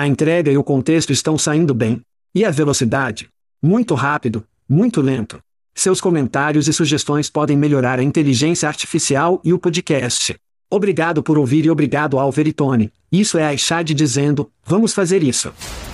A entrega e o contexto estão saindo bem. E a velocidade? Muito rápido, muito lento. Seus comentários e sugestões podem melhorar a inteligência artificial e o podcast. Obrigado por ouvir e obrigado ao Veritone. Isso é a Chad dizendo: vamos fazer isso.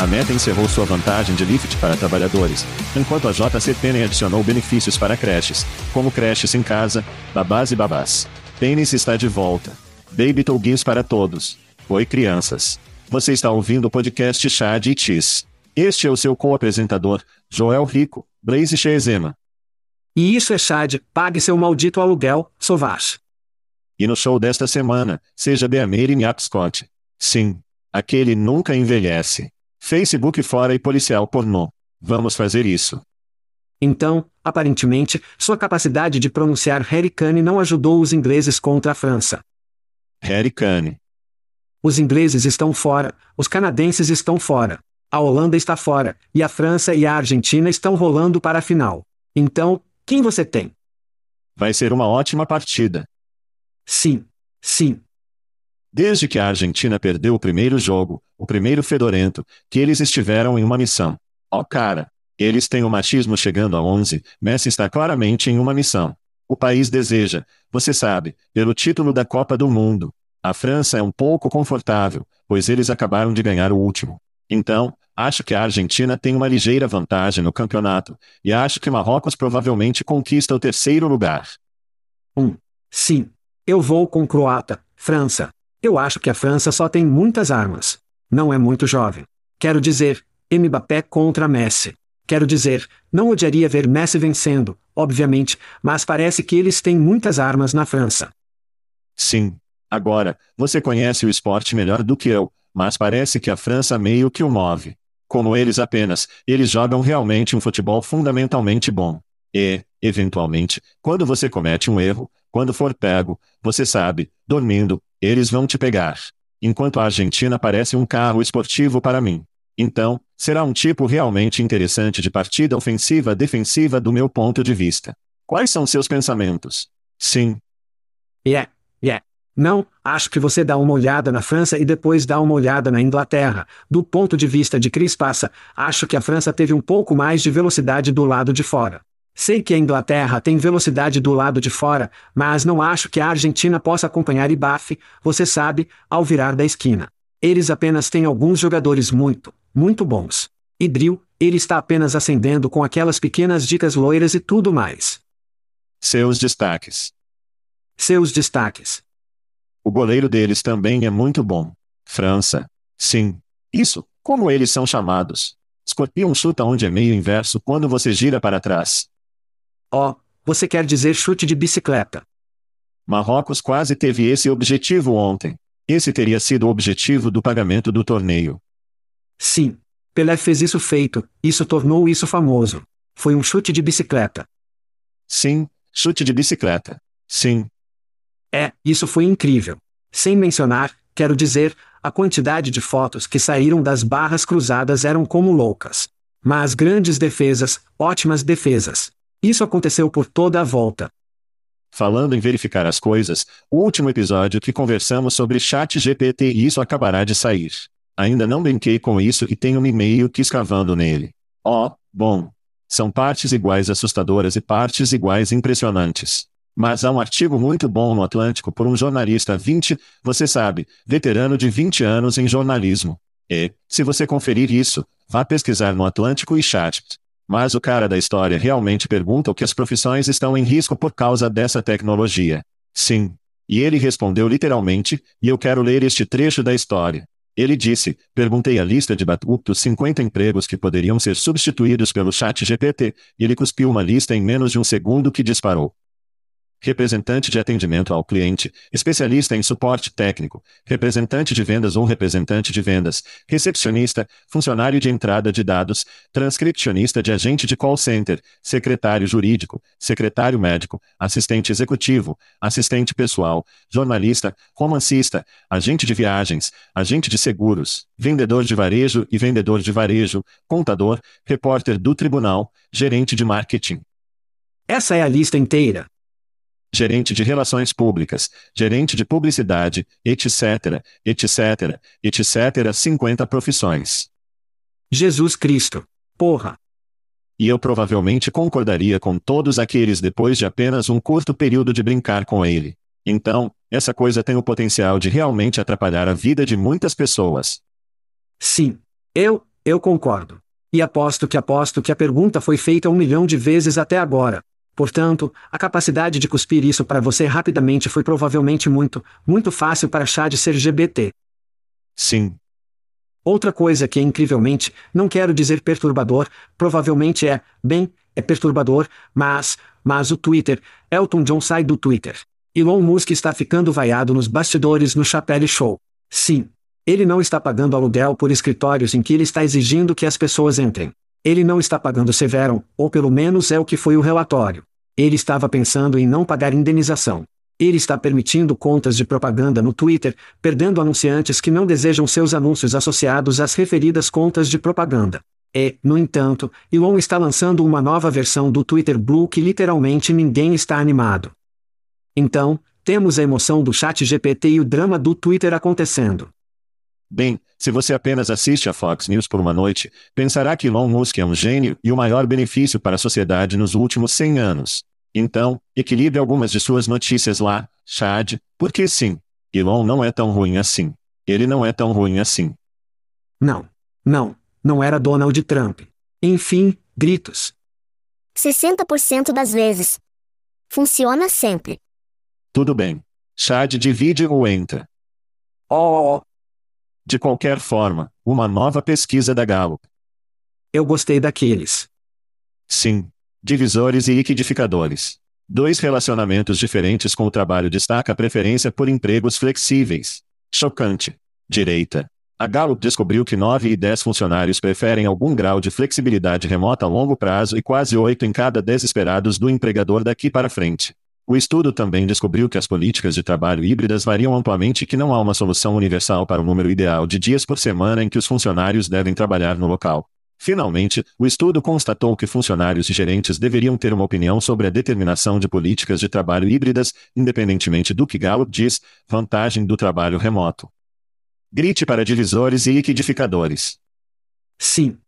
A Meta encerrou sua vantagem de lift para trabalhadores, enquanto a JCPenney adicionou benefícios para creches, como creches em casa, babás e babás. Tênis está de volta. Baby Tolguins para todos. Oi crianças. Você está ouvindo o podcast Chad e Cheese. Este é o seu co-apresentador, Joel Rico, Blaze Chezema. E isso é Chad, pague seu maldito aluguel, Sovash. E no show desta semana, seja Beameire Miap Scott. Sim, aquele nunca envelhece. Facebook fora e policial pornô. Vamos fazer isso. Então, aparentemente, sua capacidade de pronunciar Harry Kane não ajudou os ingleses contra a França. Harry Kane. Os ingleses estão fora, os canadenses estão fora. A Holanda está fora, e a França e a Argentina estão rolando para a final. Então, quem você tem? Vai ser uma ótima partida. Sim. Sim. Desde que a Argentina perdeu o primeiro jogo, o primeiro fedorento, que eles estiveram em uma missão. Ó oh, cara, eles têm o machismo chegando a 11, Messi está claramente em uma missão. O país deseja, você sabe, pelo título da Copa do Mundo. A França é um pouco confortável, pois eles acabaram de ganhar o último. Então, acho que a Argentina tem uma ligeira vantagem no campeonato, e acho que Marrocos provavelmente conquista o terceiro lugar. Um. Sim. Eu vou com Croata, França. Eu acho que a França só tem muitas armas. Não é muito jovem. Quero dizer, Mbappé contra Messi. Quero dizer, não odiaria ver Messi vencendo, obviamente, mas parece que eles têm muitas armas na França. Sim. Agora, você conhece o esporte melhor do que eu, mas parece que a França meio que o move. Como eles apenas, eles jogam realmente um futebol fundamentalmente bom. E, eventualmente, quando você comete um erro, quando for pego, você sabe, dormindo, eles vão te pegar. Enquanto a Argentina parece um carro esportivo para mim. Então, será um tipo realmente interessante de partida ofensiva-defensiva do meu ponto de vista. Quais são seus pensamentos? Sim. Yeah, yeah. Não, acho que você dá uma olhada na França e depois dá uma olhada na Inglaterra. Do ponto de vista de Cris Passa, acho que a França teve um pouco mais de velocidade do lado de fora. Sei que a Inglaterra tem velocidade do lado de fora, mas não acho que a Argentina possa acompanhar Ibafe, você sabe, ao virar da esquina. Eles apenas têm alguns jogadores muito, muito bons. E Drill, ele está apenas acendendo com aquelas pequenas dicas loiras e tudo mais. Seus destaques. Seus destaques. O goleiro deles também é muito bom. França. Sim. Isso, como eles são chamados. Escorpião chuta onde é meio inverso quando você gira para trás. Oh, você quer dizer chute de bicicleta. Marrocos quase teve esse objetivo ontem. Esse teria sido o objetivo do pagamento do torneio. Sim. Pelé fez isso feito, isso tornou isso famoso. Foi um chute de bicicleta. Sim, chute de bicicleta. Sim. É, isso foi incrível. Sem mencionar, quero dizer, a quantidade de fotos que saíram das barras cruzadas eram como loucas. Mas grandes defesas, ótimas defesas. Isso aconteceu por toda a volta. Falando em verificar as coisas, o último episódio que conversamos sobre chat GPT e isso acabará de sair. Ainda não brinquei com isso e tenho um e-mail que escavando nele. Oh, bom. São partes iguais assustadoras e partes iguais impressionantes. Mas há um artigo muito bom no Atlântico por um jornalista 20, você sabe, veterano de 20 anos em jornalismo. E, se você conferir isso, vá pesquisar no Atlântico e chat. Mas o cara da história realmente pergunta o que as profissões estão em risco por causa dessa tecnologia. Sim. E ele respondeu literalmente, e eu quero ler este trecho da história. Ele disse: Perguntei a lista de batutos 50 empregos que poderiam ser substituídos pelo chat GPT, e ele cuspiu uma lista em menos de um segundo que disparou representante de atendimento ao cliente, especialista em suporte técnico, representante de vendas ou representante de vendas, recepcionista, funcionário de entrada de dados, transcripcionista de agente de call center, secretário jurídico, secretário médico, assistente executivo, assistente pessoal, jornalista, romancista, agente de viagens, agente de seguros, vendedor de varejo e vendedor de varejo, contador, repórter do tribunal, gerente de marketing. Essa é a lista inteira gerente de relações públicas, gerente de publicidade, etc., etc., etc., 50 profissões. Jesus Cristo. Porra. E eu provavelmente concordaria com todos aqueles depois de apenas um curto período de brincar com ele. Então, essa coisa tem o potencial de realmente atrapalhar a vida de muitas pessoas. Sim. Eu, eu concordo. E aposto que aposto que a pergunta foi feita um milhão de vezes até agora. Portanto, a capacidade de cuspir isso para você rapidamente foi provavelmente muito, muito fácil para Chad ser GBT. Sim. Outra coisa que é incrivelmente, não quero dizer perturbador, provavelmente é, bem, é perturbador, mas, mas o Twitter, Elton John sai do Twitter. Elon Musk está ficando vaiado nos bastidores no Chapelle Show. Sim. Ele não está pagando aluguel por escritórios em que ele está exigindo que as pessoas entrem. Ele não está pagando Severo, ou pelo menos é o que foi o relatório. Ele estava pensando em não pagar indenização. Ele está permitindo contas de propaganda no Twitter, perdendo anunciantes que não desejam seus anúncios associados às referidas contas de propaganda. E, no entanto, Elon está lançando uma nova versão do Twitter Blue que literalmente ninguém está animado. Então, temos a emoção do chat GPT e o drama do Twitter acontecendo. Bem, se você apenas assiste a Fox News por uma noite, pensará que Elon Musk é um gênio e o maior benefício para a sociedade nos últimos 100 anos. Então, equilibre algumas de suas notícias lá, Chad, porque sim, Elon não é tão ruim assim. Ele não é tão ruim assim. Não. Não. Não era Donald Trump. Enfim, gritos. 60% das vezes. Funciona sempre. Tudo bem. Chad divide ou entra. Oh, de qualquer forma, uma nova pesquisa da Gallup. Eu gostei daqueles. Sim. Divisores e liquidificadores. Dois relacionamentos diferentes com o trabalho destaca a preferência por empregos flexíveis. Chocante. Direita. A Gallup descobriu que 9 e 10 funcionários preferem algum grau de flexibilidade remota a longo prazo e quase 8 em cada 10 esperados do empregador daqui para frente. O estudo também descobriu que as políticas de trabalho híbridas variam amplamente e que não há uma solução universal para o número ideal de dias por semana em que os funcionários devem trabalhar no local. Finalmente, o estudo constatou que funcionários e gerentes deveriam ter uma opinião sobre a determinação de políticas de trabalho híbridas, independentemente do que Gallup diz, vantagem do trabalho remoto. Grite para divisores e liquidificadores. Sim.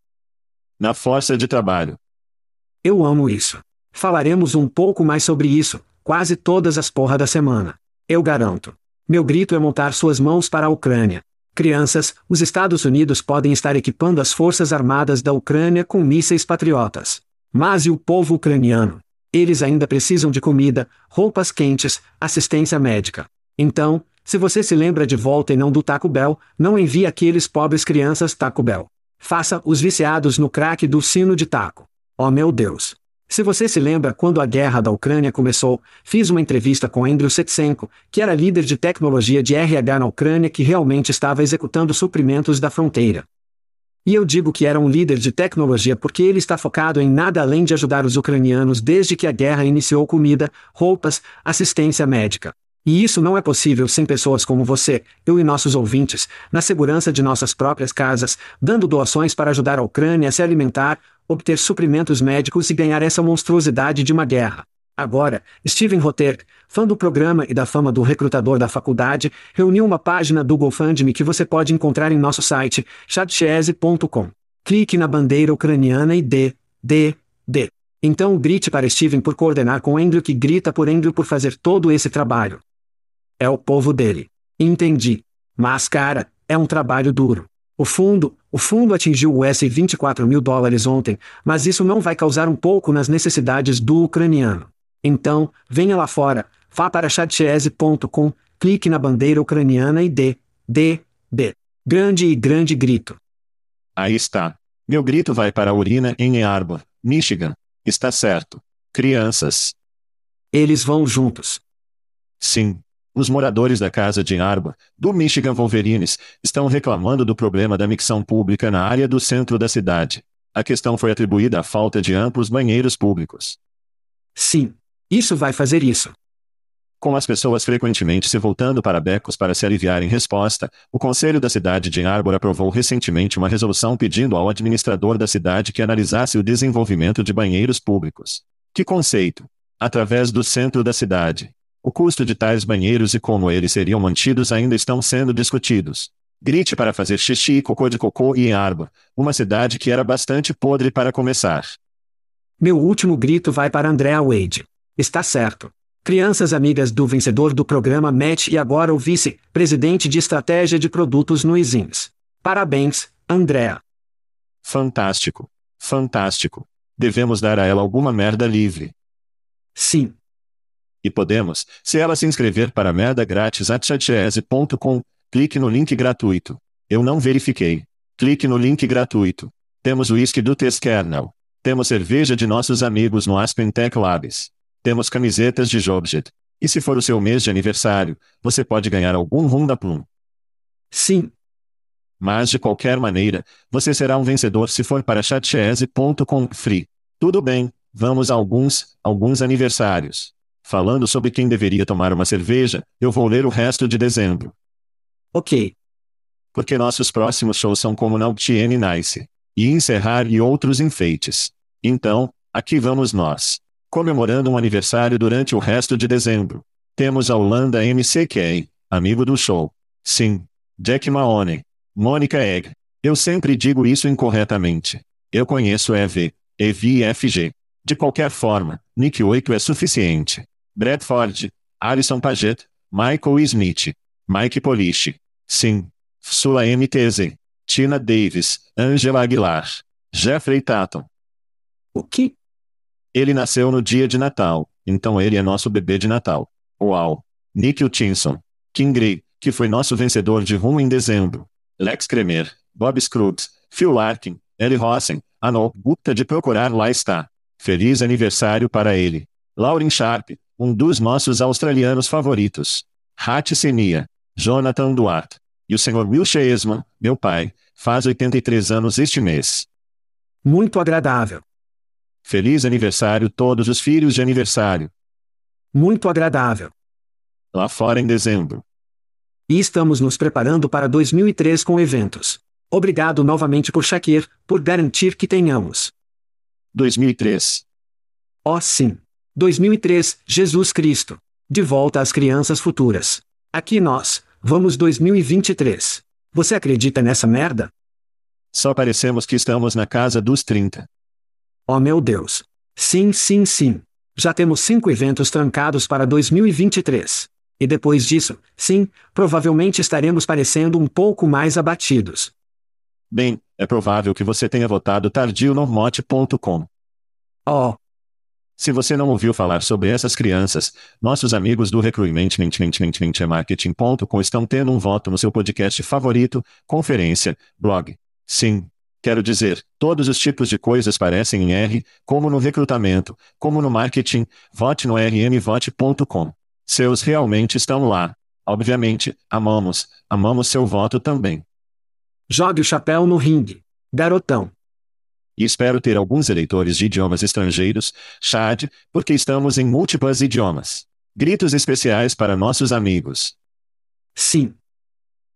Na força de trabalho. Eu amo isso. Falaremos um pouco mais sobre isso, Quase todas as porra da semana. Eu garanto. Meu grito é montar suas mãos para a Ucrânia. Crianças, os Estados Unidos podem estar equipando as forças armadas da Ucrânia com mísseis patriotas. Mas e o povo ucraniano? Eles ainda precisam de comida, roupas quentes, assistência médica. Então, se você se lembra de volta e não do Taco Bell, não envie aqueles pobres crianças Taco Bell. Faça os viciados no crack do sino de taco. Oh meu Deus! Se você se lembra quando a guerra da Ucrânia começou, fiz uma entrevista com Andrew Setsenko, que era líder de tecnologia de RH na Ucrânia que realmente estava executando suprimentos da fronteira. E eu digo que era um líder de tecnologia porque ele está focado em nada além de ajudar os ucranianos desde que a guerra iniciou comida, roupas, assistência médica. E isso não é possível sem pessoas como você, eu e nossos ouvintes, na segurança de nossas próprias casas, dando doações para ajudar a Ucrânia a se alimentar, obter suprimentos médicos e ganhar essa monstruosidade de uma guerra. Agora, Steven Rotter, fã do programa e da fama do recrutador da faculdade, reuniu uma página do GoFundMe que você pode encontrar em nosso site, chatchese.com. Clique na bandeira ucraniana e dê, dê, dê. Então grite para Steven por coordenar com Andrew que grita por Andrew por fazer todo esse trabalho. É o povo dele. Entendi. Mas cara, é um trabalho duro. O fundo, o fundo atingiu os 24 mil dólares ontem, mas isso não vai causar um pouco nas necessidades do ucraniano. Então, venha lá fora, vá para chatchese.com, clique na bandeira ucraniana e dê, dê, dê. Grande e grande grito. Aí está. Meu grito vai para a urina em Arbor, Michigan. Está certo. Crianças. Eles vão juntos. Sim. Os moradores da casa de Arbor, do Michigan Wolverines, estão reclamando do problema da micção pública na área do centro da cidade. A questão foi atribuída à falta de amplos banheiros públicos. Sim. Isso vai fazer isso. Com as pessoas frequentemente se voltando para becos para se aliviar em resposta, o Conselho da cidade de Arbor aprovou recentemente uma resolução pedindo ao administrador da cidade que analisasse o desenvolvimento de banheiros públicos. Que conceito! Através do centro da cidade. O custo de tais banheiros e como eles seriam mantidos ainda estão sendo discutidos. Grite para fazer xixi e cocô de cocô e em Arbor, uma cidade que era bastante podre para começar. Meu último grito vai para Andrea Wade. Está certo. Crianças amigas do vencedor do programa Match e agora o vice-presidente de estratégia de produtos no Isins. Parabéns, Andrea. Fantástico. Fantástico. Devemos dar a ela alguma merda livre. Sim. E podemos, se ela se inscrever para merda grátis at chatese.com, clique no link gratuito. Eu não verifiquei. Clique no link gratuito. Temos o whisky do Test Kernel. Temos cerveja de nossos amigos no Aspen Tech Labs. Temos camisetas de Jobjet. E se for o seu mês de aniversário, você pode ganhar algum rum da Plum. Sim. Mas de qualquer maneira, você será um vencedor se for para chatchese.com free. Tudo bem, vamos a alguns, alguns aniversários. Falando sobre quem deveria tomar uma cerveja, eu vou ler o resto de dezembro. Ok. Porque nossos próximos shows são como Naughty Nice. E encerrar e outros enfeites. Então, aqui vamos nós comemorando um aniversário durante o resto de dezembro. Temos a Holanda MCK, amigo do show. Sim. Jack Mahoney. Mônica Egg. Eu sempre digo isso incorretamente. Eu conheço EV, EV e FG. De qualquer forma, Nick 8 é suficiente. Bradford, Alison Paget, Michael Smith, Mike Polish. Sim. Sula MTZ. Tina Davis, Angela Aguilar. Jeffrey Tatum. O que? Ele nasceu no dia de Natal, então ele é nosso bebê de Natal. Uau! Nick Hutchinson. Kim Gray, que foi nosso vencedor de rum em dezembro. Lex Kremer, Bob Scruggs, Phil Larkin, Ellie Rossen, Anol Gupta de procurar lá está. Feliz aniversário para ele. Lauren Sharp, um dos nossos australianos favoritos. Hat Senia. Jonathan Duarte. E o Sr. Will Cheesman, meu pai, faz 83 anos este mês. Muito agradável. Feliz aniversário todos os filhos de aniversário. Muito agradável. Lá fora em dezembro. E estamos nos preparando para 2003 com eventos. Obrigado novamente por Shakir, por garantir que tenhamos. 2003. Oh sim. 2003, Jesus Cristo. De volta às crianças futuras. Aqui nós, vamos 2023. Você acredita nessa merda? Só parecemos que estamos na casa dos 30. Oh meu Deus! Sim, sim, sim. Já temos cinco eventos trancados para 2023. E depois disso, sim, provavelmente estaremos parecendo um pouco mais abatidos. Bem, é provável que você tenha votado tardio no mote.com. Oh. Se você não ouviu falar sobre essas crianças, nossos amigos do Recruitment Marketing.com estão tendo um voto no seu podcast favorito, conferência, blog. Sim. Quero dizer, todos os tipos de coisas parecem em R, como no recrutamento, como no marketing, vote no rmvote.com. Seus realmente estão lá. Obviamente, amamos, amamos seu voto também. Jogue o chapéu no ringue. Garotão. E espero ter alguns eleitores de idiomas estrangeiros, Chad, porque estamos em múltiplos idiomas. Gritos especiais para nossos amigos. Sim.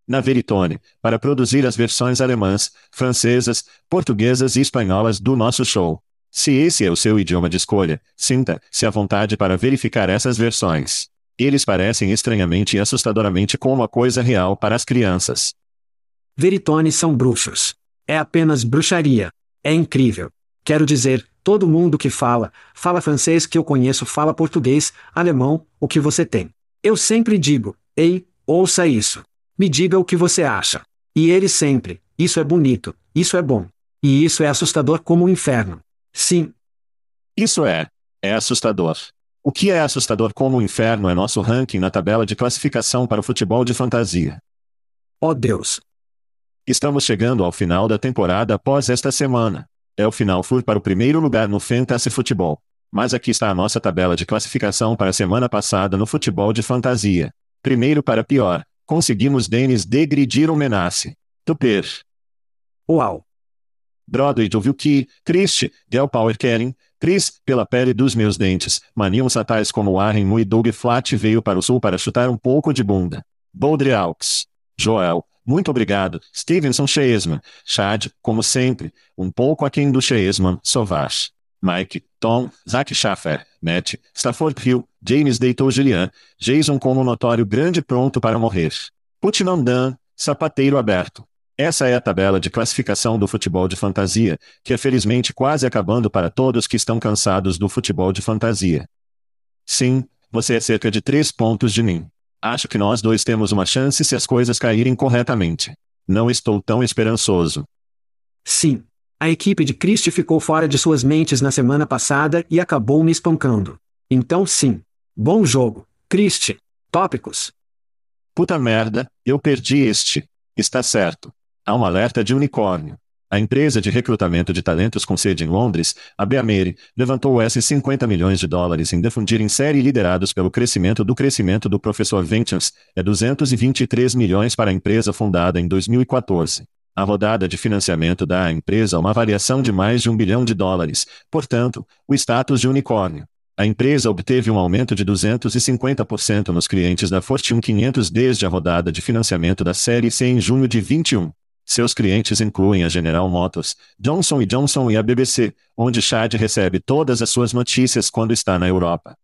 Na Veritone, para produzir as versões alemãs, francesas, portuguesas e espanholas do nosso show. Se esse é o seu idioma de escolha, sinta-se à vontade para verificar essas versões. Eles parecem estranhamente e assustadoramente como a coisa real para as crianças. Veritones são bruxos. É apenas bruxaria. É incrível. Quero dizer, todo mundo que fala, fala francês que eu conheço fala português, alemão, o que você tem. Eu sempre digo, ei, ouça isso. Me diga o que você acha. E ele sempre, isso é bonito, isso é bom. E isso é assustador como o inferno. Sim. Isso é. É assustador. O que é assustador como o inferno é nosso ranking na tabela de classificação para o futebol de fantasia. Oh Deus. Estamos chegando ao final da temporada após esta semana. É o final fur para o primeiro lugar no Fantasy Futebol. Mas aqui está a nossa tabela de classificação para a semana passada no futebol de fantasia. Primeiro para pior, Conseguimos Denis degredir o Menace. Tuper. Uau. Broadway ouviu que, triste, Del Power Kering, Chris, pela pele dos meus dentes, maniam satais como Warren Mu e Doug Flat veio para o sul para chutar um pouco de bunda. Boldre Alks. Joel, muito obrigado. Stevenson Cheesman. Chad, como sempre, um pouco aquém do Cheesman, Sauvage. Mike, Tom, Zach Schaffer, Matt, Stafford Hill, James deitou Julian, Jason como notório grande pronto para morrer. Putnam Dan, sapateiro aberto. Essa é a tabela de classificação do futebol de fantasia, que é felizmente quase acabando para todos que estão cansados do futebol de fantasia. Sim, você é cerca de três pontos de mim. Acho que nós dois temos uma chance se as coisas caírem corretamente. Não estou tão esperançoso. Sim, a equipe de Christie ficou fora de suas mentes na semana passada e acabou me espancando. Então sim. Bom jogo, Christie. Tópicos. Puta merda, eu perdi este. Está certo. Há um alerta de unicórnio. A empresa de recrutamento de talentos com sede em Londres, a Beamere, levantou S 50 milhões de dólares em difundir em série liderados pelo crescimento do crescimento do professor Ventures, é 223 milhões para a empresa fundada em 2014. A rodada de financiamento dá à empresa uma variação de mais de um bilhão de dólares, portanto, o status de unicórnio. A empresa obteve um aumento de 250% nos clientes da Fortune 500 desde a rodada de financiamento da série C em junho de 21. Seus clientes incluem a General Motors, Johnson Johnson e a BBC, onde Chad recebe todas as suas notícias quando está na Europa.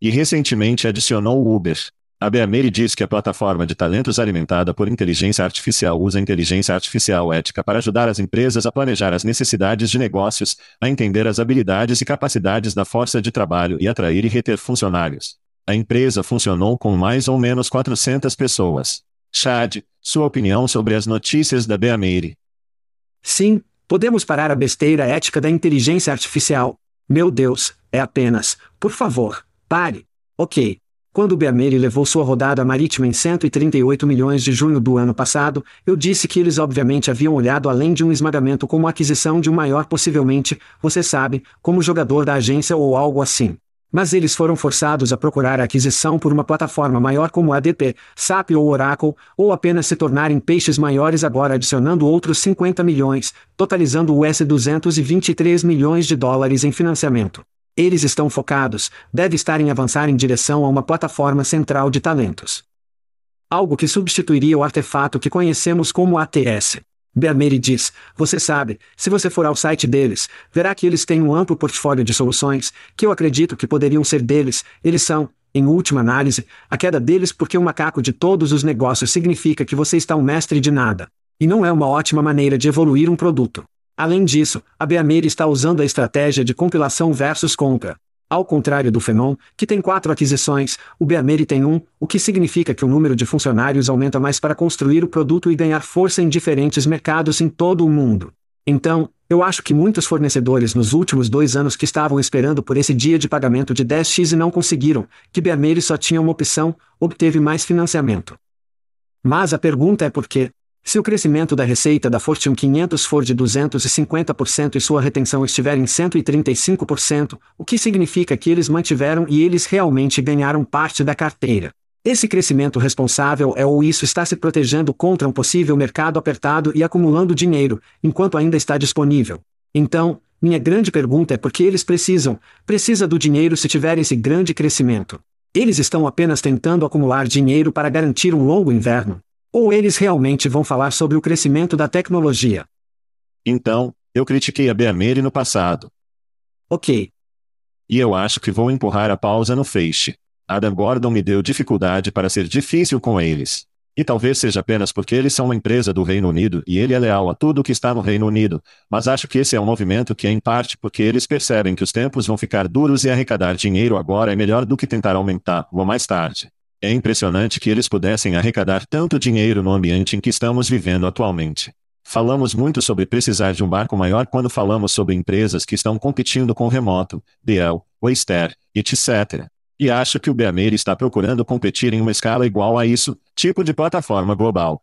E recentemente adicionou o Uber. A Beamere diz que a plataforma de talentos alimentada por inteligência artificial usa inteligência artificial ética para ajudar as empresas a planejar as necessidades de negócios, a entender as habilidades e capacidades da força de trabalho e atrair e reter funcionários. A empresa funcionou com mais ou menos 400 pessoas. Chad, sua opinião sobre as notícias da Beamere? Sim, podemos parar a besteira ética da inteligência artificial. Meu Deus, é apenas, por favor, pare. Ok, quando o Beamere levou sua rodada marítima em 138 milhões de junho do ano passado, eu disse que eles obviamente haviam olhado além de um esmagamento como aquisição de um maior possivelmente, você sabe, como jogador da agência ou algo assim. Mas eles foram forçados a procurar a aquisição por uma plataforma maior como a ADP, SAP ou Oracle, ou apenas se tornarem peixes maiores agora adicionando outros 50 milhões, totalizando US 223 milhões de dólares em financiamento. Eles estão focados, deve estar em avançar em direção a uma plataforma central de talentos. Algo que substituiria o artefato que conhecemos como ATS. Beamere diz: Você sabe, se você for ao site deles, verá que eles têm um amplo portfólio de soluções, que eu acredito que poderiam ser deles, eles são, em última análise, a queda deles porque o macaco de todos os negócios significa que você está um mestre de nada. E não é uma ótima maneira de evoluir um produto. Além disso, a Beameira está usando a estratégia de compilação versus compra. Ao contrário do Fenon, que tem quatro aquisições, o Beamere tem um, o que significa que o número de funcionários aumenta mais para construir o produto e ganhar força em diferentes mercados em todo o mundo. Então, eu acho que muitos fornecedores nos últimos dois anos que estavam esperando por esse dia de pagamento de 10x e não conseguiram, que Beamere só tinha uma opção, obteve mais financiamento. Mas a pergunta é por quê? Se o crescimento da receita da Fortune 500 for de 250% e sua retenção estiver em 135%, o que significa que eles mantiveram e eles realmente ganharam parte da carteira. Esse crescimento responsável é ou isso está se protegendo contra um possível mercado apertado e acumulando dinheiro, enquanto ainda está disponível. Então, minha grande pergunta é por que eles precisam, precisa do dinheiro se tiver esse grande crescimento. Eles estão apenas tentando acumular dinheiro para garantir um longo inverno. Ou eles realmente vão falar sobre o crescimento da tecnologia? Então, eu critiquei a Beamere no passado. Ok. E eu acho que vou empurrar a pausa no feixe. Adam Gordon me deu dificuldade para ser difícil com eles. E talvez seja apenas porque eles são uma empresa do Reino Unido e ele é leal a tudo que está no Reino Unido, mas acho que esse é um movimento que é em parte porque eles percebem que os tempos vão ficar duros e arrecadar dinheiro agora é melhor do que tentar aumentar ou mais tarde. É impressionante que eles pudessem arrecadar tanto dinheiro no ambiente em que estamos vivendo atualmente. Falamos muito sobre precisar de um barco maior quando falamos sobre empresas que estão competindo com o remoto, Dell, Oyster, etc. E acho que o Beameir está procurando competir em uma escala igual a isso, tipo de plataforma global.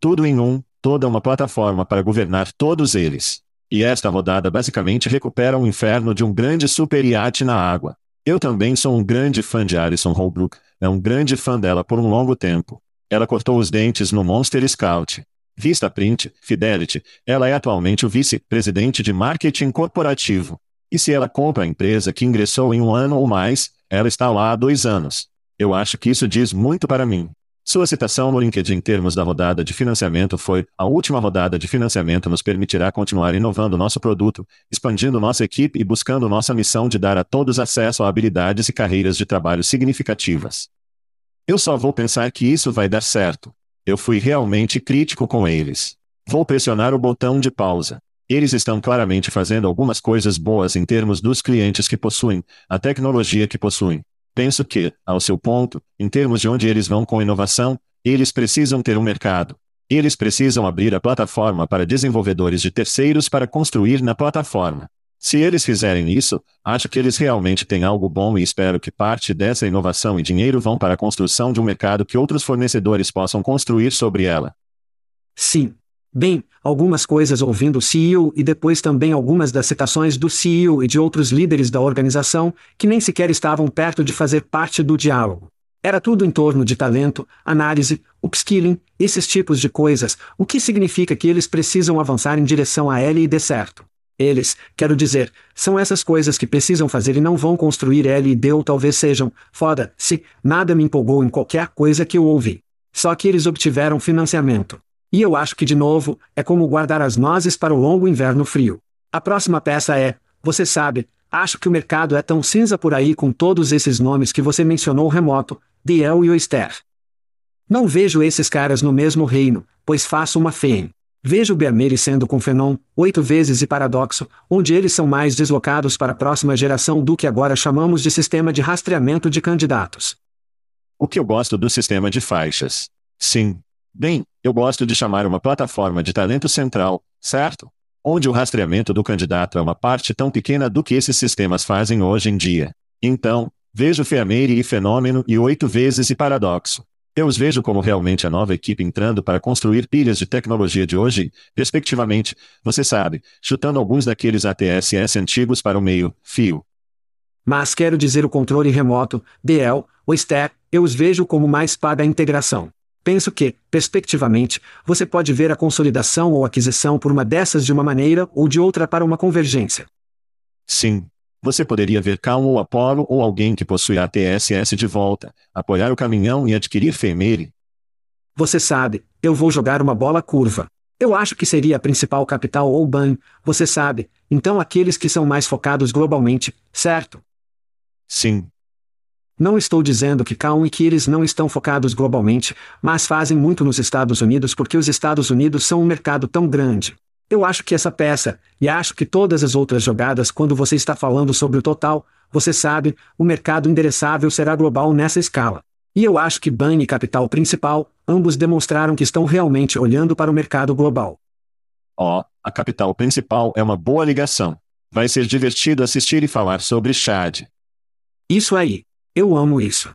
Tudo em um, toda uma plataforma para governar todos eles. E esta rodada basicamente recupera o inferno de um grande super iate na água. Eu também sou um grande fã de Alison Holbrook, é um grande fã dela por um longo tempo. Ela cortou os dentes no Monster Scout. Vista Print, Fidelity, ela é atualmente o vice-presidente de marketing corporativo. E se ela compra a empresa que ingressou em um ano ou mais, ela está lá há dois anos. Eu acho que isso diz muito para mim. Sua citação no LinkedIn em termos da rodada de financiamento foi: a última rodada de financiamento nos permitirá continuar inovando nosso produto, expandindo nossa equipe e buscando nossa missão de dar a todos acesso a habilidades e carreiras de trabalho significativas. Eu só vou pensar que isso vai dar certo. Eu fui realmente crítico com eles. Vou pressionar o botão de pausa. Eles estão claramente fazendo algumas coisas boas em termos dos clientes que possuem, a tecnologia que possuem. Penso que, ao seu ponto, em termos de onde eles vão com inovação, eles precisam ter um mercado. Eles precisam abrir a plataforma para desenvolvedores de terceiros para construir na plataforma. Se eles fizerem isso, acho que eles realmente têm algo bom e espero que parte dessa inovação e dinheiro vão para a construção de um mercado que outros fornecedores possam construir sobre ela. Sim. Bem, algumas coisas ouvindo o CEO e depois também algumas das citações do CEO e de outros líderes da organização, que nem sequer estavam perto de fazer parte do diálogo. Era tudo em torno de talento, análise, upskilling, esses tipos de coisas, o que significa que eles precisam avançar em direção a L e D certo. Eles, quero dizer, são essas coisas que precisam fazer e não vão construir L e D ou talvez sejam, foda-se, nada me empolgou em qualquer coisa que eu ouvi. Só que eles obtiveram financiamento. E eu acho que de novo, é como guardar as nozes para o longo inverno frio. A próxima peça é, você sabe, acho que o mercado é tão cinza por aí com todos esses nomes que você mencionou remoto, DL e Oyster. Não vejo esses caras no mesmo reino, pois faço uma FEM. Vejo Beamere sendo com Fenon, oito vezes e Paradoxo, onde eles são mais deslocados para a próxima geração do que agora chamamos de sistema de rastreamento de candidatos. O que eu gosto do sistema de faixas? Sim. Bem, eu gosto de chamar uma plataforma de talento central, certo? Onde o rastreamento do candidato é uma parte tão pequena do que esses sistemas fazem hoje em dia. Então, vejo Feameire e Fenômeno e oito vezes e Paradoxo. Eu os vejo como realmente a nova equipe entrando para construir pilhas de tecnologia de hoje, respectivamente, você sabe, chutando alguns daqueles ATSS antigos para o meio, fio. Mas quero dizer o controle remoto, DL, ou STEP, eu os vejo como mais para a integração. Penso que, perspectivamente, você pode ver a consolidação ou aquisição por uma dessas de uma maneira ou de outra para uma convergência. Sim, você poderia ver Cal ou Apollo ou alguém que possui a TSS de volta, apoiar o caminhão e adquirir Femeire. Você sabe, eu vou jogar uma bola curva. Eu acho que seria a principal capital ou BAN, você sabe, então aqueles que são mais focados globalmente, certo? Sim. Não estou dizendo que Cal e que eles não estão focados globalmente, mas fazem muito nos Estados Unidos porque os Estados Unidos são um mercado tão grande. Eu acho que essa peça, e acho que todas as outras jogadas quando você está falando sobre o total, você sabe, o mercado endereçável será global nessa escala. E eu acho que Ban e Capital Principal, ambos demonstraram que estão realmente olhando para o mercado global. Ó, oh, a Capital Principal é uma boa ligação. Vai ser divertido assistir e falar sobre Chad. Isso aí. Eu amo isso.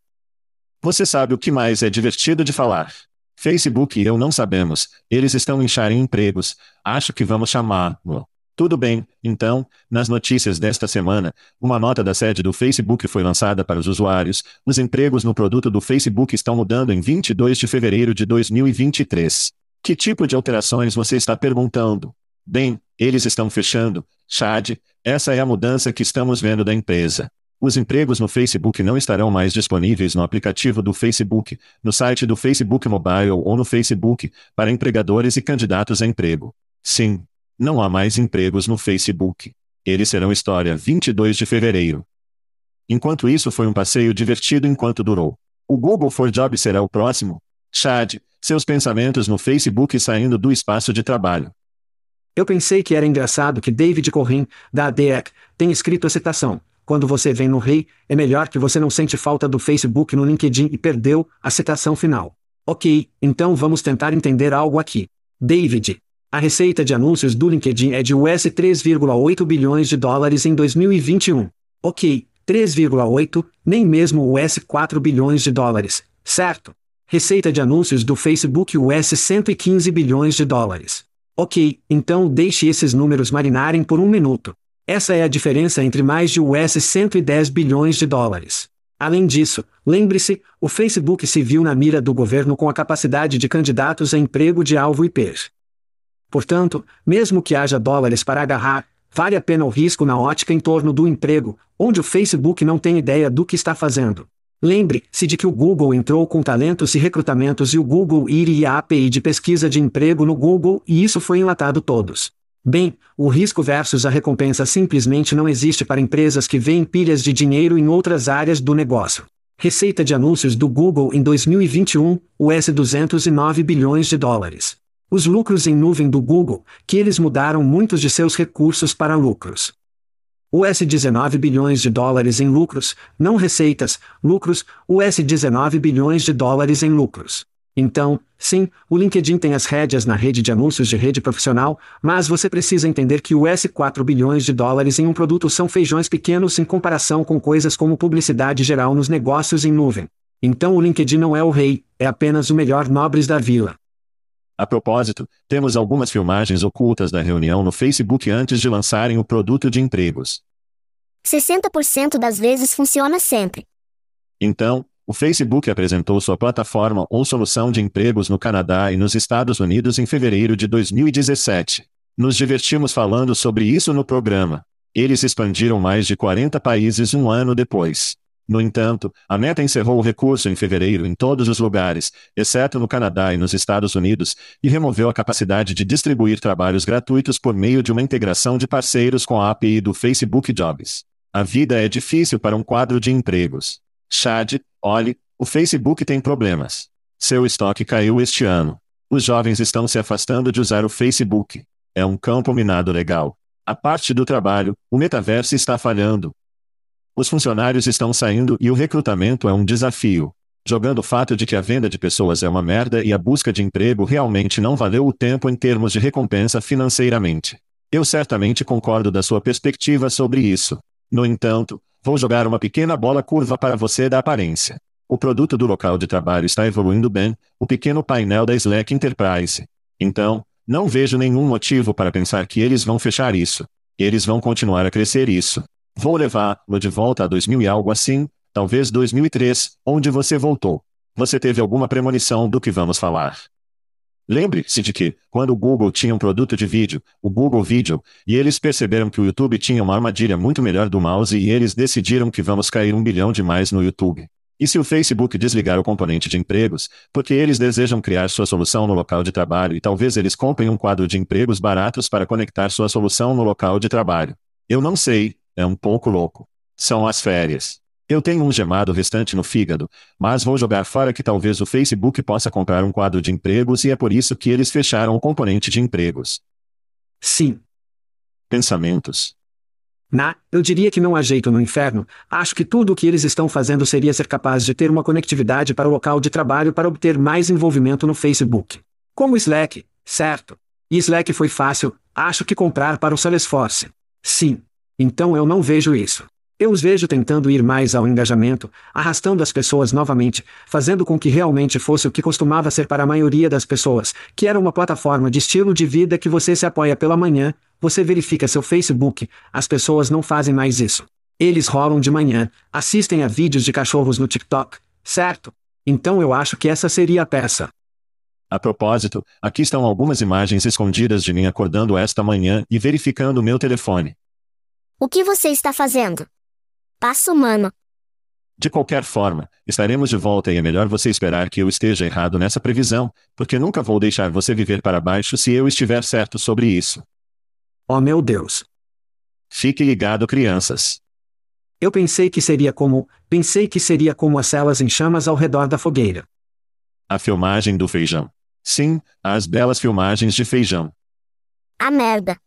Você sabe o que mais é divertido de falar. Facebook e eu não sabemos, eles estão em empregos, acho que vamos chamá-lo. Tudo bem, então, nas notícias desta semana, uma nota da sede do Facebook foi lançada para os usuários. Os empregos no produto do Facebook estão mudando em 22 de fevereiro de 2023. Que tipo de alterações você está perguntando? Bem, eles estão fechando. Chad, essa é a mudança que estamos vendo da empresa. Os empregos no Facebook não estarão mais disponíveis no aplicativo do Facebook, no site do Facebook Mobile ou no Facebook, para empregadores e candidatos a emprego. Sim, não há mais empregos no Facebook. Eles serão história 22 de fevereiro. Enquanto isso foi um passeio divertido enquanto durou. O Google for Jobs será o próximo? Chad, seus pensamentos no Facebook saindo do espaço de trabalho. Eu pensei que era engraçado que David Corrin, da ADEC, tem escrito a citação. Quando você vem no rei, é melhor que você não sente falta do Facebook no LinkedIn e perdeu a citação final. Ok, então vamos tentar entender algo aqui. David, a receita de anúncios do LinkedIn é de US 3,8 bilhões de dólares em 2021. Ok, 3,8, nem mesmo US 4 bilhões de dólares, certo? Receita de anúncios do Facebook US 115 bilhões de dólares. Ok, então deixe esses números marinarem por um minuto. Essa é a diferença entre mais de US 110 bilhões de dólares. Além disso, lembre-se, o Facebook se viu na mira do governo com a capacidade de candidatos a emprego de alvo IP. Portanto, mesmo que haja dólares para agarrar, vale a pena o risco na ótica em torno do emprego, onde o Facebook não tem ideia do que está fazendo. Lembre-se de que o Google entrou com talentos e recrutamentos e o Google iria a API de pesquisa de emprego no Google e isso foi enlatado todos. Bem, o risco versus a recompensa simplesmente não existe para empresas que veem pilhas de dinheiro em outras áreas do negócio. Receita de anúncios do Google em 2021, US 209 bilhões de dólares. Os lucros em nuvem do Google, que eles mudaram muitos de seus recursos para lucros. US 19 bilhões de dólares em lucros, não receitas, lucros, US 19 bilhões de dólares em lucros. Então, sim, o LinkedIn tem as rédeas na rede de anúncios de rede profissional, mas você precisa entender que US 4 bilhões de dólares em um produto são feijões pequenos em comparação com coisas como publicidade geral nos negócios em nuvem. Então o LinkedIn não é o rei, é apenas o melhor nobres da vila. A propósito, temos algumas filmagens ocultas da reunião no Facebook antes de lançarem o produto de empregos. 60% das vezes funciona sempre. Então, o Facebook apresentou sua plataforma ou solução de empregos no Canadá e nos Estados Unidos em fevereiro de 2017. Nos divertimos falando sobre isso no programa. Eles expandiram mais de 40 países um ano depois. No entanto, a Meta encerrou o recurso em fevereiro em todos os lugares, exceto no Canadá e nos Estados Unidos, e removeu a capacidade de distribuir trabalhos gratuitos por meio de uma integração de parceiros com a API do Facebook Jobs. A vida é difícil para um quadro de empregos. Chad, olhe, o Facebook tem problemas. Seu estoque caiu este ano. Os jovens estão se afastando de usar o Facebook. É um campo minado legal. A parte do trabalho, o metaverso está falhando, os funcionários estão saindo e o recrutamento é um desafio. Jogando o fato de que a venda de pessoas é uma merda e a busca de emprego realmente não valeu o tempo em termos de recompensa financeiramente. Eu certamente concordo da sua perspectiva sobre isso. No entanto, vou jogar uma pequena bola curva para você da aparência. O produto do local de trabalho está evoluindo bem, o pequeno painel da Slack Enterprise. Então, não vejo nenhum motivo para pensar que eles vão fechar isso. Eles vão continuar a crescer isso. Vou levá-lo de volta a 2000 e algo assim, talvez 2003, onde você voltou. Você teve alguma premonição do que vamos falar. Lembre-se de que, quando o Google tinha um produto de vídeo, o Google Video, e eles perceberam que o YouTube tinha uma armadilha muito melhor do mouse e eles decidiram que vamos cair um bilhão de mais no YouTube. E se o Facebook desligar o componente de empregos, porque eles desejam criar sua solução no local de trabalho e talvez eles comprem um quadro de empregos baratos para conectar sua solução no local de trabalho? Eu não sei, é um pouco louco. São as férias. Eu tenho um gemado restante no fígado, mas vou jogar fora que talvez o Facebook possa comprar um quadro de empregos e é por isso que eles fecharam o componente de empregos. Sim. Pensamentos. Na, eu diria que não há jeito no inferno, acho que tudo o que eles estão fazendo seria ser capaz de ter uma conectividade para o local de trabalho para obter mais envolvimento no Facebook. Como Slack, certo? E Slack foi fácil, acho que comprar para o Salesforce. Sim. Então eu não vejo isso. Eu os vejo tentando ir mais ao engajamento, arrastando as pessoas novamente, fazendo com que realmente fosse o que costumava ser para a maioria das pessoas, que era uma plataforma de estilo de vida que você se apoia pela manhã, você verifica seu Facebook, as pessoas não fazem mais isso. Eles rolam de manhã, assistem a vídeos de cachorros no TikTok, certo? Então eu acho que essa seria a peça. A propósito, aqui estão algumas imagens escondidas de mim acordando esta manhã e verificando meu telefone. O que você está fazendo? Passo humano. De qualquer forma, estaremos de volta e é melhor você esperar que eu esteja errado nessa previsão, porque nunca vou deixar você viver para baixo se eu estiver certo sobre isso. Oh meu Deus. Fique ligado, crianças. Eu pensei que seria como, pensei que seria como as celas em chamas ao redor da fogueira. A filmagem do feijão. Sim, as belas filmagens de feijão. A merda.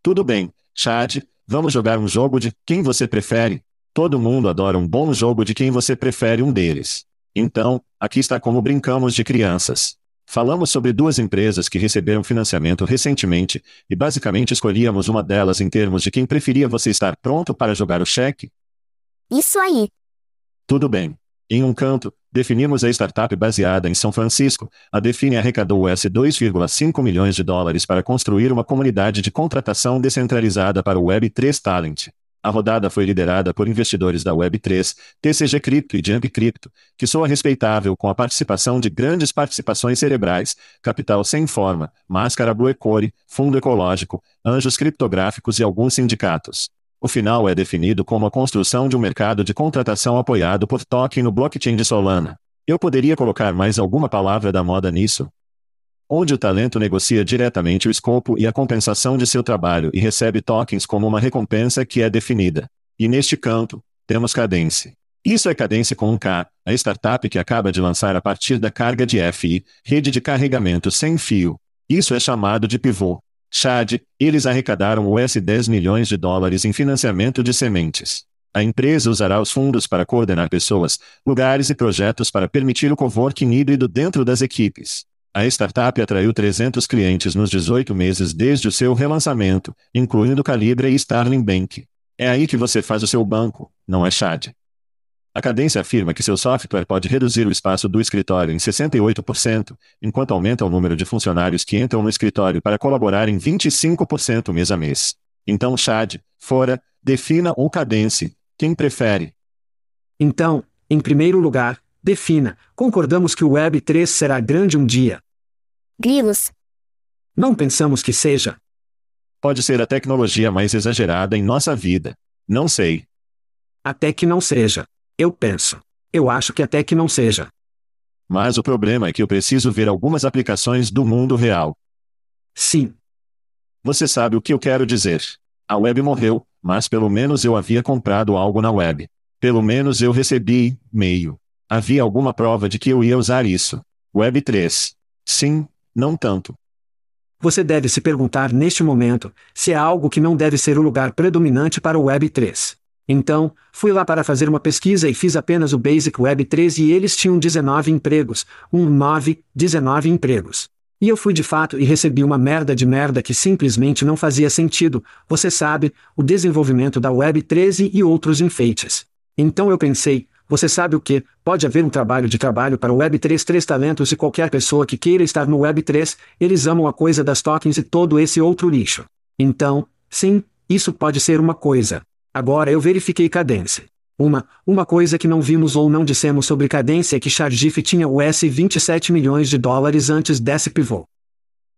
Tudo bem, Chad, vamos jogar um jogo de quem você prefere? Todo mundo adora um bom jogo de quem você prefere um deles. Então, aqui está como brincamos de crianças. Falamos sobre duas empresas que receberam financiamento recentemente, e basicamente escolhíamos uma delas em termos de quem preferia você estar pronto para jogar o cheque. Isso aí. Tudo bem. Em um canto, definimos a startup baseada em São Francisco. A Define arrecadou US 2,5 milhões de dólares para construir uma comunidade de contratação descentralizada para o Web3 Talent. A rodada foi liderada por investidores da Web3, TCG Crypto e Jump Crypto, que soa respeitável com a participação de grandes participações cerebrais, capital sem forma, máscara Blue Ecore, fundo ecológico, anjos criptográficos e alguns sindicatos. O final é definido como a construção de um mercado de contratação apoiado por token no blockchain de Solana. Eu poderia colocar mais alguma palavra da moda nisso? Onde o talento negocia diretamente o escopo e a compensação de seu trabalho e recebe tokens como uma recompensa que é definida. E neste canto, temos Cadence. Isso é Cadence com um K, a startup que acaba de lançar a partir da carga de FI, rede de carregamento sem fio. Isso é chamado de pivô. Chad, eles arrecadaram US 10 milhões de dólares em financiamento de sementes. A empresa usará os fundos para coordenar pessoas, lugares e projetos para permitir o coworking híbrido dentro das equipes. A startup atraiu 300 clientes nos 18 meses desde o seu relançamento, incluindo Calibra e Starling Bank. É aí que você faz o seu banco, não é Chad. A Cadência afirma que seu software pode reduzir o espaço do escritório em 68%, enquanto aumenta o número de funcionários que entram no escritório para colaborar em 25% mês a mês. Então, Chad, fora, defina ou Cadence, quem prefere? Então, em primeiro lugar, defina. Concordamos que o Web 3 será grande um dia. Grilos. Não pensamos que seja. Pode ser a tecnologia mais exagerada em nossa vida. Não sei. Até que não seja. Eu penso. Eu acho que até que não seja. Mas o problema é que eu preciso ver algumas aplicações do mundo real. Sim. Você sabe o que eu quero dizer. A web morreu, mas pelo menos eu havia comprado algo na web. Pelo menos eu recebi e-mail. Havia alguma prova de que eu ia usar isso. Web 3. Sim, não tanto. Você deve se perguntar neste momento se é algo que não deve ser o lugar predominante para o Web 3. Então, fui lá para fazer uma pesquisa e fiz apenas o Basic Web 3 e eles tinham 19 empregos, um 9, 19 empregos. E eu fui de fato e recebi uma merda de merda que simplesmente não fazia sentido, você sabe, o desenvolvimento da Web 13 e outros enfeites. Então eu pensei, você sabe o que? Pode haver um trabalho de trabalho para o Web 3 três talentos e qualquer pessoa que queira estar no Web 3, eles amam a coisa das tokens e todo esse outro lixo. Então, sim, isso pode ser uma coisa. Agora eu verifiquei cadência. Uma, uma coisa que não vimos ou não dissemos sobre cadência é que Chargif tinha US 27 milhões de dólares antes desse pivô.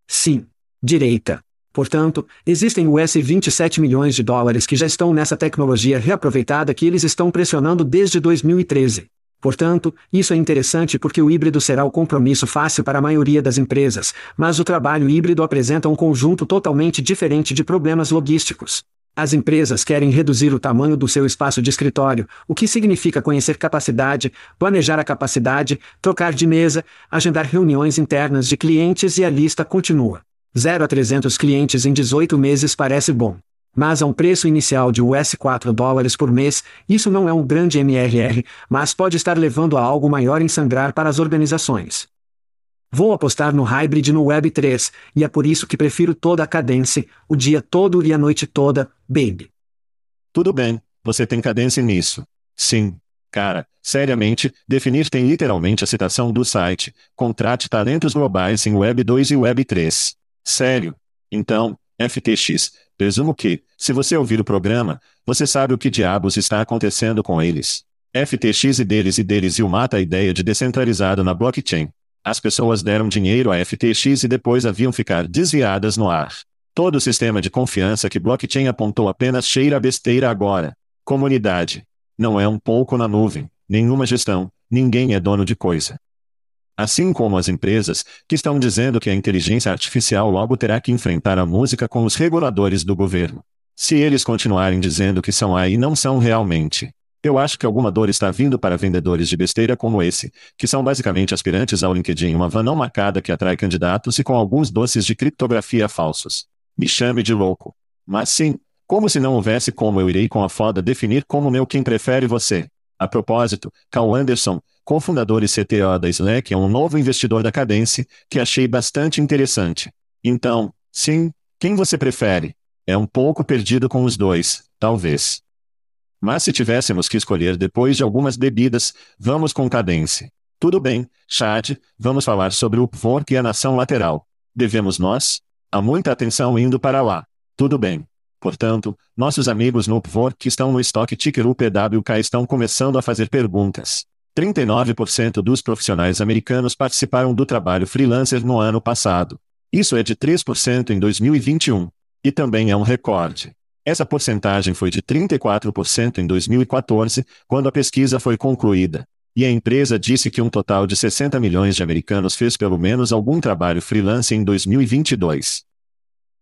Sim. Direita. Portanto, existem US 27 milhões de dólares que já estão nessa tecnologia reaproveitada que eles estão pressionando desde 2013. Portanto, isso é interessante porque o híbrido será o compromisso fácil para a maioria das empresas, mas o trabalho híbrido apresenta um conjunto totalmente diferente de problemas logísticos. As empresas querem reduzir o tamanho do seu espaço de escritório, o que significa conhecer capacidade, planejar a capacidade, trocar de mesa, agendar reuniões internas de clientes e a lista continua. 0 a 300 clientes em 18 meses parece bom. Mas a um preço inicial de US 4 dólares por mês, isso não é um grande MRR, mas pode estar levando a algo maior em sangrar para as organizações. Vou apostar no Hybrid no Web 3, e é por isso que prefiro toda a cadência, o dia todo e a noite toda, baby. Tudo bem, Você tem cadência nisso. Sim. Cara, seriamente, definir tem literalmente a citação do site. Contrate talentos globais em Web 2 e Web 3. Sério. Então, FTX, presumo que, se você ouvir o programa, você sabe o que diabos está acontecendo com eles. FTX e deles e deles e o mata a ideia de descentralizado na blockchain. As pessoas deram dinheiro a FTX e depois haviam ficar desviadas no ar. Todo o sistema de confiança que blockchain apontou apenas cheira a besteira agora. Comunidade. Não é um pouco na nuvem, nenhuma gestão, ninguém é dono de coisa. Assim como as empresas, que estão dizendo que a inteligência artificial logo terá que enfrentar a música com os reguladores do governo. Se eles continuarem dizendo que são aí não são realmente. Eu acho que alguma dor está vindo para vendedores de besteira como esse, que são basicamente aspirantes ao LinkedIn, uma van não marcada que atrai candidatos e com alguns doces de criptografia falsos. Me chame de louco. Mas sim, como se não houvesse como eu irei com a foda definir como meu quem prefere você. A propósito, Cal Anderson, cofundador e CTO da Slack, é um novo investidor da Cadence, que achei bastante interessante. Então, sim, quem você prefere? É um pouco perdido com os dois, talvez. Mas se tivéssemos que escolher depois de algumas bebidas, vamos com Cadence. Tudo bem, Chad, vamos falar sobre o PVORC e a nação lateral. Devemos nós? Há muita atenção indo para lá. Tudo bem. Portanto, nossos amigos no Upwork que estão no estoque Ticker UPWK estão começando a fazer perguntas. 39% dos profissionais americanos participaram do trabalho freelancer no ano passado. Isso é de 3% em 2021. E também é um recorde. Essa porcentagem foi de 34% em 2014, quando a pesquisa foi concluída. E a empresa disse que um total de 60 milhões de americanos fez pelo menos algum trabalho freelance em 2022.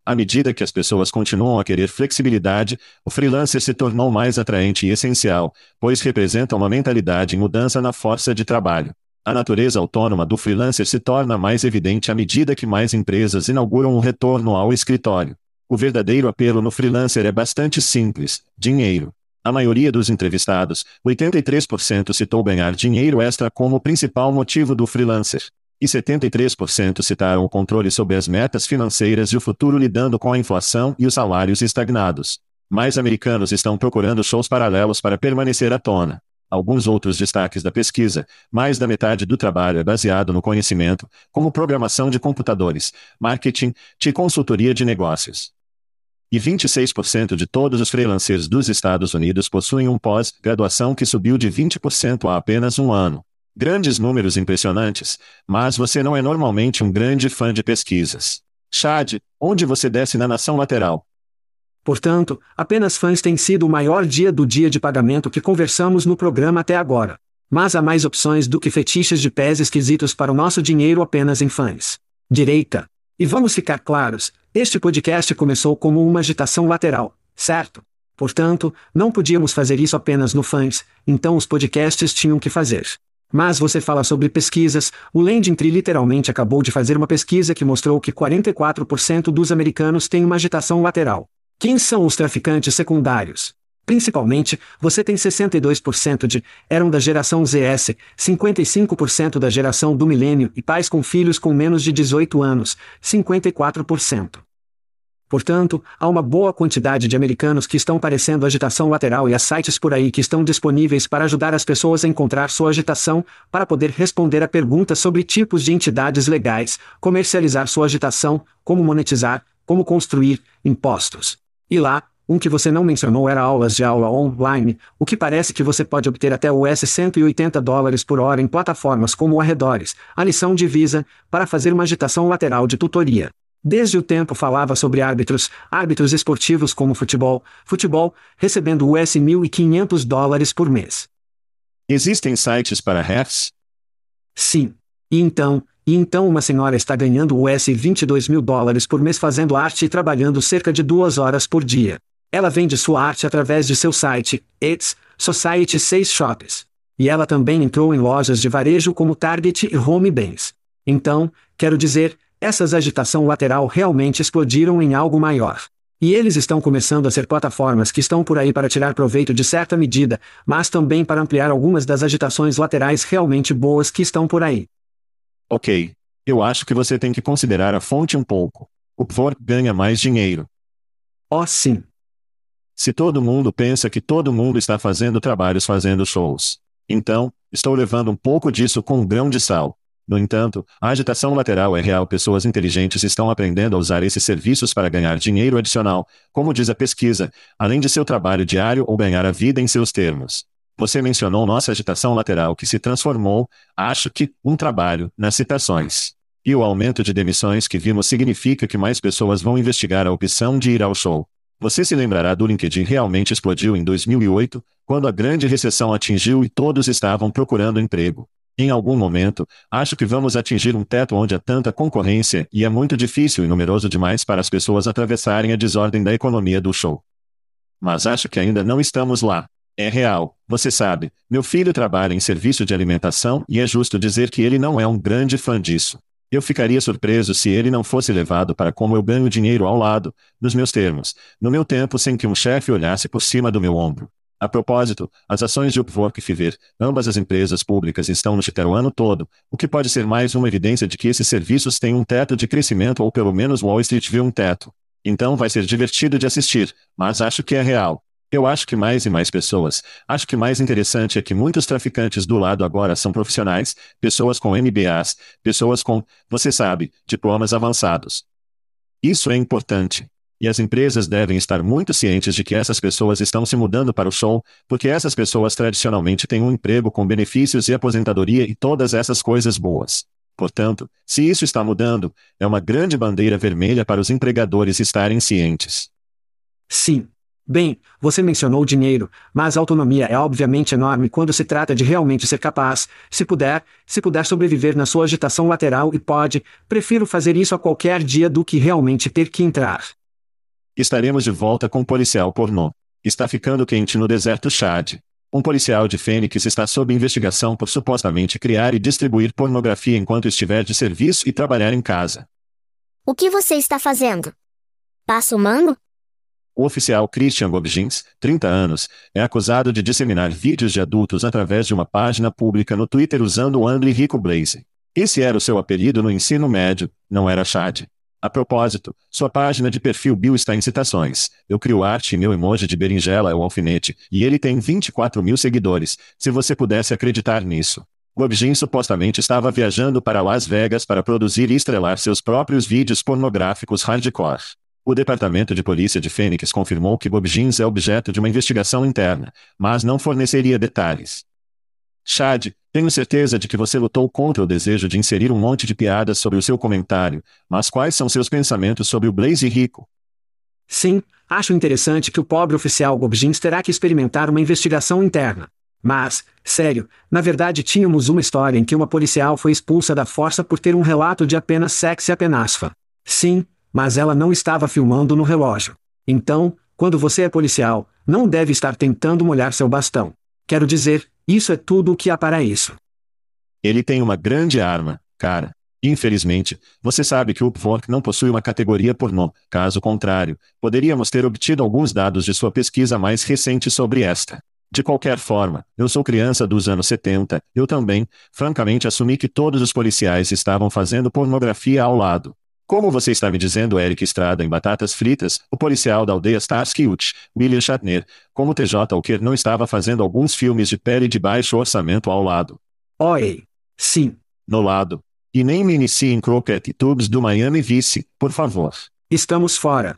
À medida que as pessoas continuam a querer flexibilidade, o freelancer se tornou mais atraente e essencial, pois representa uma mentalidade em mudança na força de trabalho. A natureza autônoma do freelancer se torna mais evidente à medida que mais empresas inauguram um retorno ao escritório. O verdadeiro apelo no freelancer é bastante simples: dinheiro. A maioria dos entrevistados, 83% citou ganhar dinheiro extra como principal motivo do freelancer. E 73% citaram o controle sobre as metas financeiras e o futuro lidando com a inflação e os salários estagnados. Mais americanos estão procurando shows paralelos para permanecer à tona. Alguns outros destaques da pesquisa: mais da metade do trabalho é baseado no conhecimento, como programação de computadores, marketing e consultoria de negócios. E 26% de todos os freelancers dos Estados Unidos possuem um pós-graduação que subiu de 20% há apenas um ano. Grandes números impressionantes, mas você não é normalmente um grande fã de pesquisas. Chad, onde você desce na nação lateral? Portanto, apenas fãs tem sido o maior dia do dia de pagamento que conversamos no programa até agora. Mas há mais opções do que fetiches de pés esquisitos para o nosso dinheiro apenas em fãs. Direita. E vamos ficar claros, este podcast começou como uma agitação lateral, certo? Portanto, não podíamos fazer isso apenas no fãs, então os podcasts tinham que fazer. Mas você fala sobre pesquisas, o Tree literalmente acabou de fazer uma pesquisa que mostrou que 44% dos americanos têm uma agitação lateral. Quem são os traficantes secundários? Principalmente, você tem 62% de eram da geração ZS, 55% da geração do milênio e pais com filhos com menos de 18 anos, 54%. Portanto, há uma boa quantidade de americanos que estão parecendo agitação lateral e há sites por aí que estão disponíveis para ajudar as pessoas a encontrar sua agitação, para poder responder a perguntas sobre tipos de entidades legais, comercializar sua agitação, como monetizar, como construir, impostos. E lá, um que você não mencionou era aulas de aula online, o que parece que você pode obter até US 180 dólares por hora em plataformas como Arredores, a lição de Visa, para fazer uma agitação lateral de tutoria. Desde o tempo falava sobre árbitros, árbitros esportivos como futebol, futebol, recebendo US 1.500 dólares por mês. Existem sites para refs? Sim. E então, e então uma senhora está ganhando US 22 mil dólares por mês fazendo arte e trabalhando cerca de duas horas por dia. Ela vende sua arte através de seu site, It's Society 6 Shops. E ela também entrou em lojas de varejo como Target e Home Bens. Então, quero dizer, essas agitação lateral realmente explodiram em algo maior. E eles estão começando a ser plataformas que estão por aí para tirar proveito de certa medida, mas também para ampliar algumas das agitações laterais realmente boas que estão por aí. Ok. Eu acho que você tem que considerar a fonte um pouco. O Pvor ganha mais dinheiro. Oh, sim. Se todo mundo pensa que todo mundo está fazendo trabalhos fazendo shows. Então, estou levando um pouco disso com um grão de sal. No entanto, a agitação lateral é real. Pessoas inteligentes estão aprendendo a usar esses serviços para ganhar dinheiro adicional, como diz a pesquisa, além de seu trabalho diário ou ganhar a vida em seus termos. Você mencionou nossa agitação lateral que se transformou, acho que, um trabalho, nas citações. E o aumento de demissões que vimos significa que mais pessoas vão investigar a opção de ir ao show. Você se lembrará do LinkedIn realmente explodiu em 2008, quando a grande recessão atingiu e todos estavam procurando emprego. Em algum momento, acho que vamos atingir um teto onde há tanta concorrência e é muito difícil e numeroso demais para as pessoas atravessarem a desordem da economia do show. Mas acho que ainda não estamos lá. É real, você sabe. Meu filho trabalha em serviço de alimentação e é justo dizer que ele não é um grande fã disso. Eu ficaria surpreso se ele não fosse levado para como eu ganho dinheiro ao lado, nos meus termos, no meu tempo sem que um chefe olhasse por cima do meu ombro. A propósito, as ações de Upwork e Fiverr, ambas as empresas públicas estão no Twitter o ano todo, o que pode ser mais uma evidência de que esses serviços têm um teto de crescimento ou pelo menos Wall Street viu um teto. Então vai ser divertido de assistir, mas acho que é real. Eu acho que mais e mais pessoas. Acho que mais interessante é que muitos traficantes do lado agora são profissionais, pessoas com MBAs, pessoas com, você sabe, diplomas avançados. Isso é importante. E as empresas devem estar muito cientes de que essas pessoas estão se mudando para o show, porque essas pessoas tradicionalmente têm um emprego com benefícios e aposentadoria e todas essas coisas boas. Portanto, se isso está mudando, é uma grande bandeira vermelha para os empregadores estarem cientes. Sim. Bem, você mencionou dinheiro, mas a autonomia é obviamente enorme quando se trata de realmente ser capaz, se puder, se puder sobreviver na sua agitação lateral e pode, prefiro fazer isso a qualquer dia do que realmente ter que entrar. Estaremos de volta com um policial pornô. Está ficando quente no deserto Chad. Um policial de Fênix está sob investigação por supostamente criar e distribuir pornografia enquanto estiver de serviço e trabalhar em casa. O que você está fazendo? Passa o mano? O oficial Christian Gobjins, 30 anos, é acusado de disseminar vídeos de adultos através de uma página pública no Twitter usando o André Rico Blaze. Esse era o seu apelido no ensino médio, não era Chad. A propósito, sua página de perfil Bill está em citações. Eu crio arte e meu emoji de berinjela é o alfinete, e ele tem 24 mil seguidores, se você pudesse acreditar nisso. Gobjin supostamente estava viajando para Las Vegas para produzir e estrelar seus próprios vídeos pornográficos hardcore. O Departamento de Polícia de Phoenix confirmou que Bobjins é objeto de uma investigação interna, mas não forneceria detalhes. Chad, tenho certeza de que você lutou contra o desejo de inserir um monte de piadas sobre o seu comentário, mas quais são seus pensamentos sobre o Blaze Rico? Sim, acho interessante que o pobre oficial Gobjins terá que experimentar uma investigação interna. Mas, sério, na verdade tínhamos uma história em que uma policial foi expulsa da força por ter um relato de apenas sexo e apenasfa. Sim, mas ela não estava filmando no relógio. Então, quando você é policial, não deve estar tentando molhar seu bastão. Quero dizer, isso é tudo o que há para isso. Ele tem uma grande arma, cara. Infelizmente, você sabe que o Upwork não possui uma categoria pornô. Caso contrário, poderíamos ter obtido alguns dados de sua pesquisa mais recente sobre esta. De qualquer forma, eu sou criança dos anos 70, eu também, francamente assumi que todos os policiais estavam fazendo pornografia ao lado. Como você está me dizendo Eric Estrada em Batatas Fritas, o policial da aldeia Starsky Hutch, William Shatner, como TJ Walker não estava fazendo alguns filmes de pele de baixo orçamento ao lado. Oi. Sim. No lado. E nem me inicie em Crockett Tubes do Miami Vice, por favor. Estamos fora.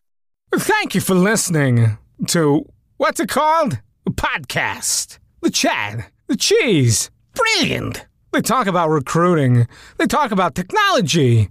Thank you for listening to what's it called? A podcast. The Chad. The Cheese. Brilliant. They talk about recruiting. They talk about technology.